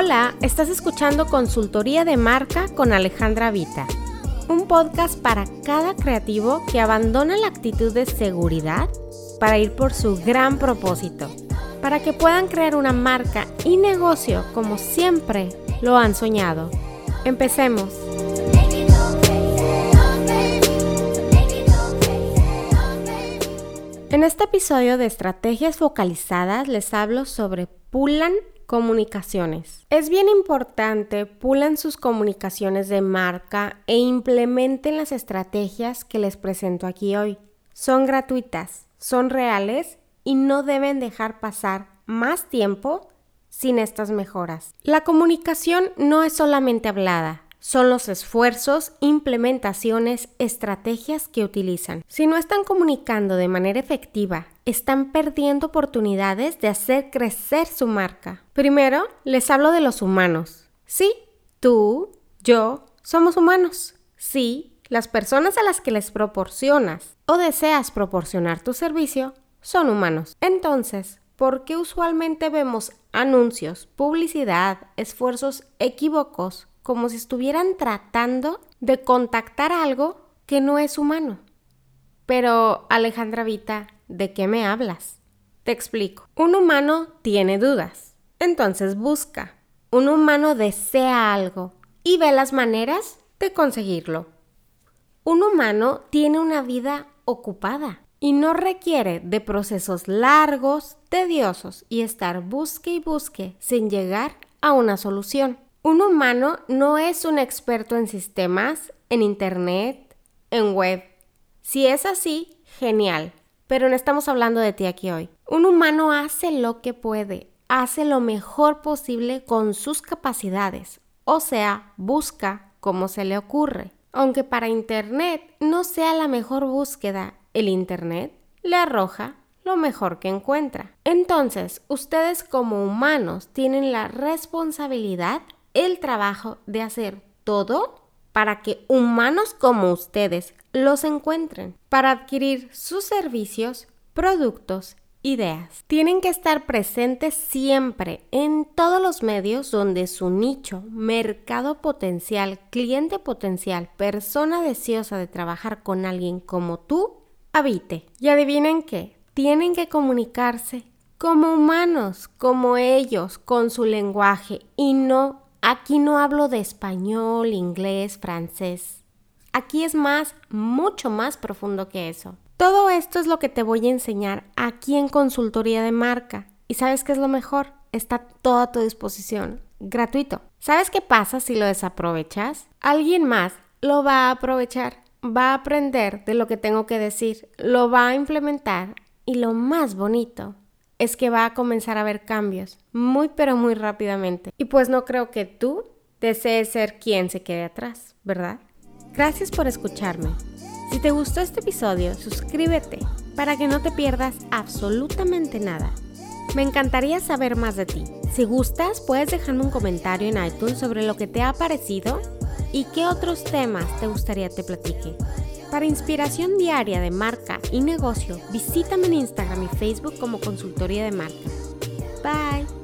Hola, estás escuchando Consultoría de Marca con Alejandra Vita, un podcast para cada creativo que abandona la actitud de seguridad para ir por su gran propósito, para que puedan crear una marca y negocio como siempre lo han soñado. Empecemos. En este episodio de Estrategias Focalizadas les hablo sobre Pulan Comunicaciones. Es bien importante pulan sus comunicaciones de marca e implementen las estrategias que les presento aquí hoy. Son gratuitas, son reales y no deben dejar pasar más tiempo sin estas mejoras. La comunicación no es solamente hablada, son los esfuerzos, implementaciones, estrategias que utilizan. Si no están comunicando de manera efectiva, están perdiendo oportunidades de hacer crecer su marca. Primero, les hablo de los humanos. Sí, tú, yo, somos humanos. Sí, las personas a las que les proporcionas o deseas proporcionar tu servicio son humanos. Entonces, ¿por qué usualmente vemos anuncios, publicidad, esfuerzos equívocos como si estuvieran tratando de contactar algo que no es humano. Pero, Alejandra Vita, ¿de qué me hablas? Te explico. Un humano tiene dudas, entonces busca. Un humano desea algo y ve las maneras de conseguirlo. Un humano tiene una vida ocupada y no requiere de procesos largos, tediosos y estar busque y busque sin llegar a una solución. Un humano no es un experto en sistemas, en Internet, en web. Si es así, genial, pero no estamos hablando de ti aquí hoy. Un humano hace lo que puede, hace lo mejor posible con sus capacidades, o sea, busca como se le ocurre. Aunque para Internet no sea la mejor búsqueda, el Internet le arroja lo mejor que encuentra. Entonces, ustedes como humanos tienen la responsabilidad el trabajo de hacer todo para que humanos como ustedes los encuentren, para adquirir sus servicios, productos, ideas. Tienen que estar presentes siempre en todos los medios donde su nicho, mercado potencial, cliente potencial, persona deseosa de trabajar con alguien como tú, habite. Y adivinen qué, tienen que comunicarse como humanos, como ellos, con su lenguaje y no Aquí no hablo de español, inglés, francés. Aquí es más, mucho más profundo que eso. Todo esto es lo que te voy a enseñar aquí en consultoría de marca. ¿Y sabes qué es lo mejor? Está todo a tu disposición, gratuito. ¿Sabes qué pasa si lo desaprovechas? Alguien más lo va a aprovechar, va a aprender de lo que tengo que decir, lo va a implementar y lo más bonito es que va a comenzar a haber cambios muy pero muy rápidamente. Y pues no creo que tú desees ser quien se quede atrás, ¿verdad? Gracias por escucharme. Si te gustó este episodio, suscríbete para que no te pierdas absolutamente nada. Me encantaría saber más de ti. Si gustas, puedes dejarme un comentario en iTunes sobre lo que te ha parecido y qué otros temas te gustaría te platique. Para inspiración diaria de marca y negocio, visítame en Instagram y Facebook como Consultoría de Marca. Bye.